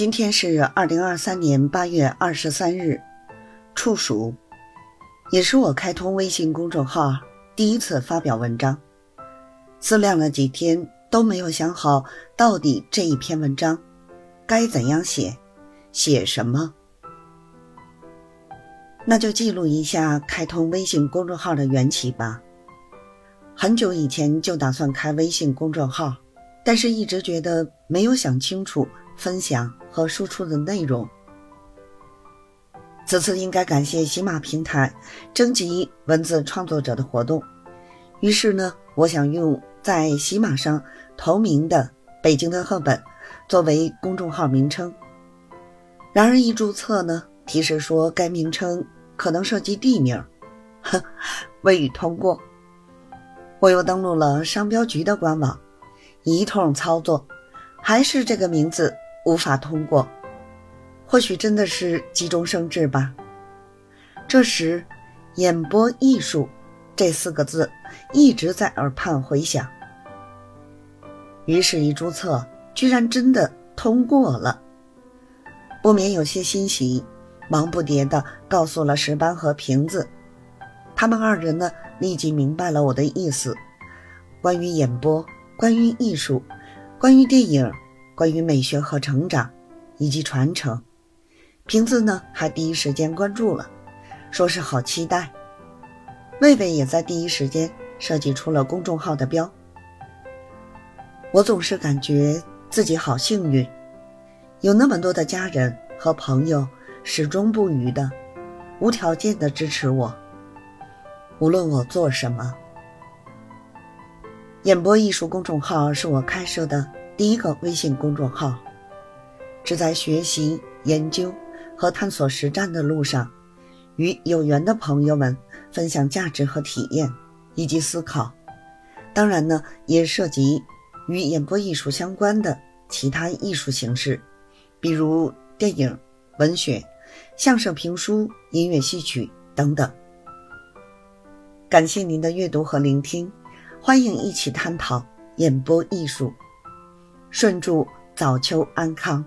今天是二零二三年八月二十三日，处暑，也是我开通微信公众号第一次发表文章。思量了几天，都没有想好到底这一篇文章该怎样写，写什么。那就记录一下开通微信公众号的缘起吧。很久以前就打算开微信公众号，但是一直觉得没有想清楚分享和输出的内容。此次应该感谢喜马平台征集文字创作者的活动，于是呢，我想用在喜马上同名的“北京的赫本”作为公众号名称。然而一注册呢，提示说该名称可能涉及地名，哼，未予通过。我又登录了商标局的官网，一通操作，还是这个名字无法通过。或许真的是急中生智吧。这时，“演播艺术”这四个字一直在耳畔回响。于是，一注册，居然真的通过了，不免有些欣喜，忙不迭的告诉了石斑和瓶子。他们二人呢，立即明白了我的意思。关于演播，关于艺术，关于电影，关于美学和成长，以及传承，瓶子呢还第一时间关注了，说是好期待。魏魏也在第一时间设计出了公众号的标。我总是感觉自己好幸运，有那么多的家人和朋友始终不渝的、无条件的支持我。无论我做什么，演播艺术公众号是我开设的第一个微信公众号，只在学习、研究和探索实战的路上，与有缘的朋友们分享价值和体验以及思考。当然呢，也涉及与演播艺术相关的其他艺术形式，比如电影、文学、相声、评书、音乐、戏曲等等。感谢您的阅读和聆听，欢迎一起探讨演播艺术。顺祝早秋安康。